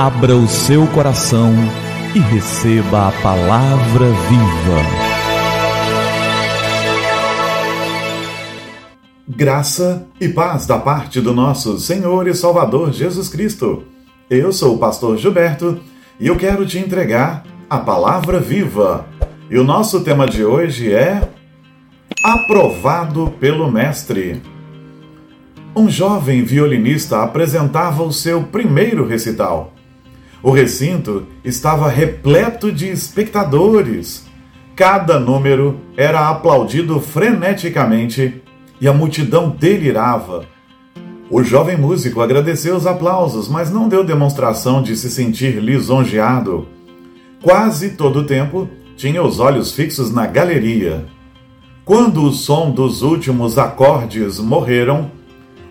Abra o seu coração e receba a palavra viva. Graça e paz da parte do nosso Senhor e Salvador Jesus Cristo. Eu sou o pastor Gilberto e eu quero te entregar a palavra viva. E o nosso tema de hoje é Aprovado pelo Mestre. Um jovem violinista apresentava o seu primeiro recital. O recinto estava repleto de espectadores. Cada número era aplaudido freneticamente e a multidão delirava. O jovem músico agradeceu os aplausos, mas não deu demonstração de se sentir lisonjeado. Quase todo o tempo tinha os olhos fixos na galeria. Quando o som dos últimos acordes morreram,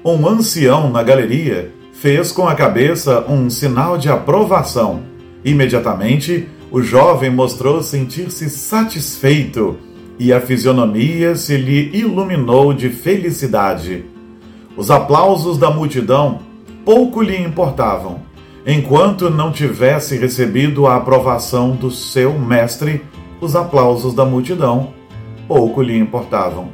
um ancião na galeria fez com a cabeça um sinal de aprovação. Imediatamente, o jovem mostrou sentir-se satisfeito e a fisionomia se lhe iluminou de felicidade. Os aplausos da multidão pouco lhe importavam, enquanto não tivesse recebido a aprovação do seu mestre, os aplausos da multidão pouco lhe importavam.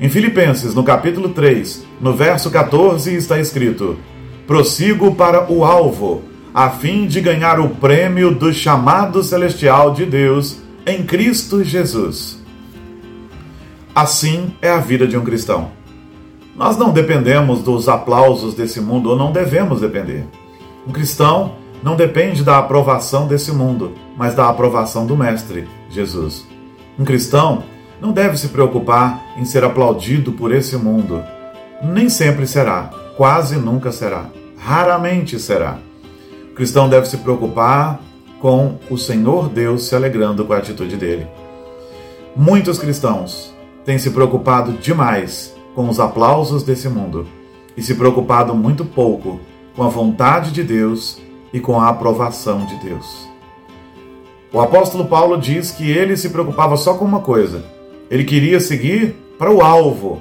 Em Filipenses, no capítulo 3, no verso 14, está escrito: prossigo para o alvo, a fim de ganhar o prêmio do chamado celestial de Deus em Cristo Jesus. Assim é a vida de um cristão. Nós não dependemos dos aplausos desse mundo, ou não devemos depender. Um cristão não depende da aprovação desse mundo, mas da aprovação do Mestre, Jesus. Um cristão não deve se preocupar em ser aplaudido por esse mundo. Nem sempre será, quase nunca será raramente será. O cristão deve se preocupar com o Senhor Deus se alegrando com a atitude dele. Muitos cristãos têm se preocupado demais com os aplausos desse mundo e se preocupado muito pouco com a vontade de Deus e com a aprovação de Deus. O apóstolo Paulo diz que ele se preocupava só com uma coisa: ele queria seguir para o alvo,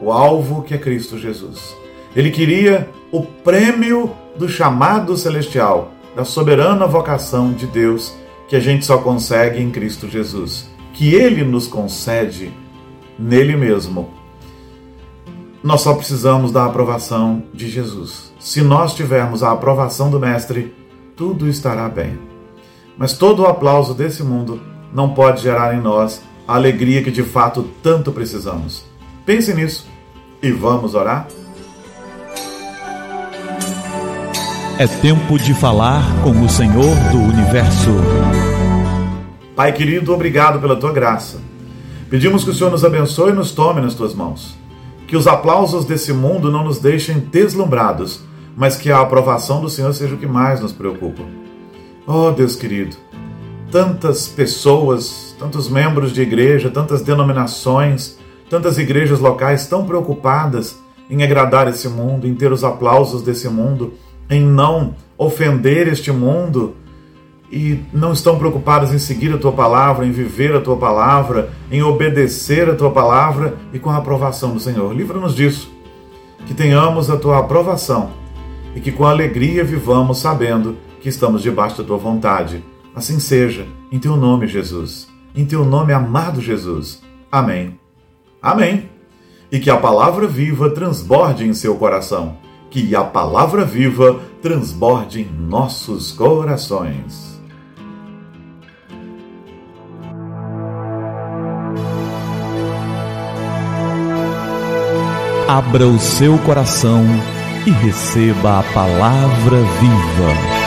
o alvo que é Cristo Jesus. Ele queria o prêmio do chamado celestial, da soberana vocação de Deus que a gente só consegue em Cristo Jesus, que Ele nos concede nele mesmo. Nós só precisamos da aprovação de Jesus. Se nós tivermos a aprovação do Mestre, tudo estará bem. Mas todo o aplauso desse mundo não pode gerar em nós a alegria que de fato tanto precisamos. Pense nisso e vamos orar? É tempo de falar com o Senhor do universo. Pai querido, obrigado pela tua graça. Pedimos que o Senhor nos abençoe e nos tome nas tuas mãos. Que os aplausos desse mundo não nos deixem deslumbrados, mas que a aprovação do Senhor seja o que mais nos preocupa. Oh, Deus querido, tantas pessoas, tantos membros de igreja, tantas denominações, tantas igrejas locais tão preocupadas em agradar esse mundo, em ter os aplausos desse mundo em não ofender este mundo e não estão preocupados em seguir a tua palavra, em viver a tua palavra, em obedecer a tua palavra e com a aprovação do Senhor. Livra-nos disso. Que tenhamos a tua aprovação e que com alegria vivamos sabendo que estamos debaixo da tua vontade. Assim seja, em teu nome, Jesus. Em teu nome, amado Jesus. Amém. Amém. E que a palavra viva transborde em seu coração que a palavra viva transborde em nossos corações. Abra o seu coração e receba a palavra viva.